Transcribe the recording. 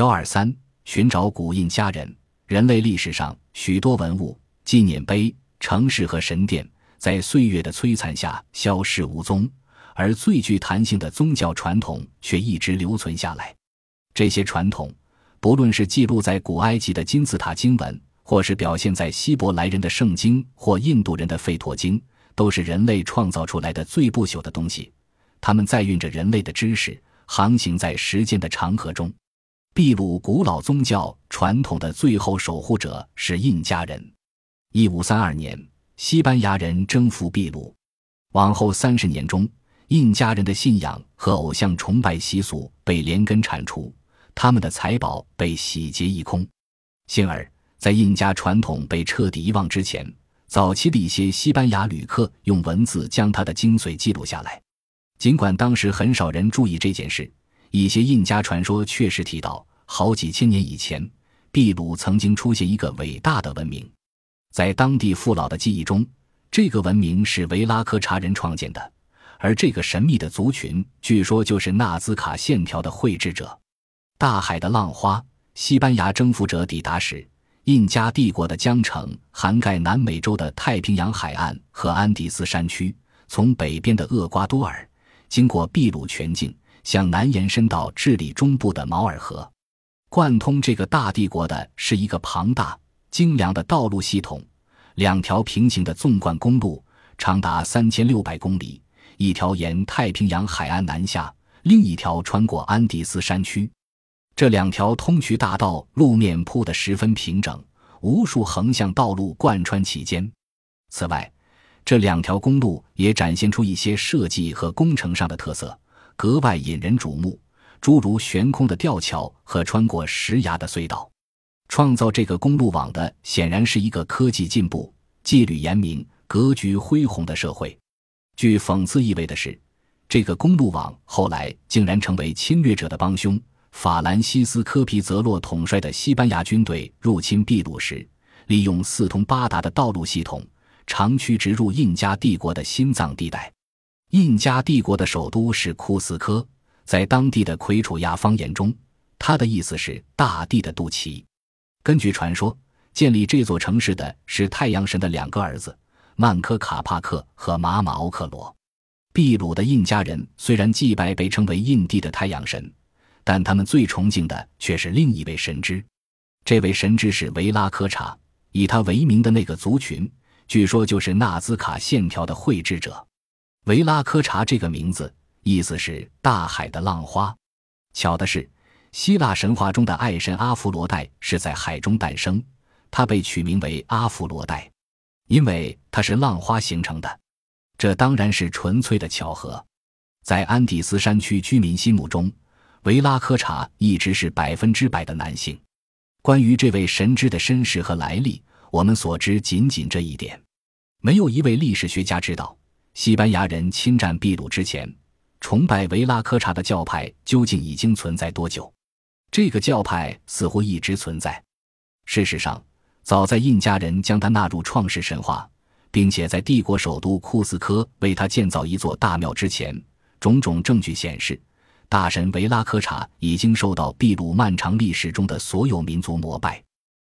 幺二三，寻找古印加人。人类历史上许多文物、纪念碑、城市和神殿，在岁月的摧残下消失无踪，而最具弹性的宗教传统却一直留存下来。这些传统，不论是记录在古埃及的金字塔经文，或是表现在希伯来人的圣经或印度人的吠陀经，都是人类创造出来的最不朽的东西。他们载运着人类的知识，航行在时间的长河中。秘鲁古老宗教传统的最后守护者是印加人。一五三二年，西班牙人征服秘鲁，往后三十年中，印加人的信仰和偶像崇拜习俗被连根铲除，他们的财宝被洗劫一空。幸而，在印加传统被彻底遗忘之前，早期的一些西班牙旅客用文字将它的精髓记录下来。尽管当时很少人注意这件事。一些印加传说确实提到，好几千年以前，秘鲁曾经出现一个伟大的文明。在当地父老的记忆中，这个文明是维拉科查人创建的，而这个神秘的族群据说就是纳兹卡线条的绘制者。大海的浪花，西班牙征服者抵达时，印加帝国的疆城涵盖南美洲的太平洋海岸和安第斯山区，从北边的厄瓜多尔，经过秘鲁全境。向南延伸到智利中部的毛尔河，贯通这个大帝国的是一个庞大精良的道路系统，两条平行的纵贯公路长达三千六百公里，一条沿太平洋海岸南下，另一条穿过安第斯山区。这两条通衢大道路面铺得十分平整，无数横向道路贯穿其间。此外，这两条公路也展现出一些设计和工程上的特色。格外引人瞩目，诸如悬空的吊桥和穿过石崖的隧道。创造这个公路网的显然是一个科技进步、纪律严明、格局恢宏的社会。具讽刺意味的是，这个公路网后来竟然成为侵略者的帮凶。法兰西斯科皮泽洛统帅的西班牙军队入侵秘鲁时，利用四通八达的道路系统，长驱直入印加帝国的心脏地带。印加帝国的首都是库斯科，在当地的奎楚亚方言中，它的意思是“大地的肚脐”。根据传说，建立这座城市的是太阳神的两个儿子曼科卡帕克和马马欧克罗。秘鲁的印加人虽然祭拜被称为印地的太阳神，但他们最崇敬的却是另一位神之。这位神之是维拉科查，以他为名的那个族群，据说就是纳兹卡线条的绘制者。维拉科查这个名字意思是大海的浪花。巧的是，希腊神话中的爱神阿弗罗代是在海中诞生，他被取名为阿弗罗代，因为它是浪花形成的。这当然是纯粹的巧合。在安第斯山区居民心目中，维拉科查一直是百分之百的男性。关于这位神之的身世和来历，我们所知仅仅这一点，没有一位历史学家知道。西班牙人侵占秘鲁之前，崇拜维拉科查的教派究竟已经存在多久？这个教派似乎一直存在。事实上，早在印加人将他纳入创世神话，并且在帝国首都库斯科为他建造一座大庙之前，种种证据显示，大神维拉科查已经受到秘鲁漫长历史中的所有民族膜拜。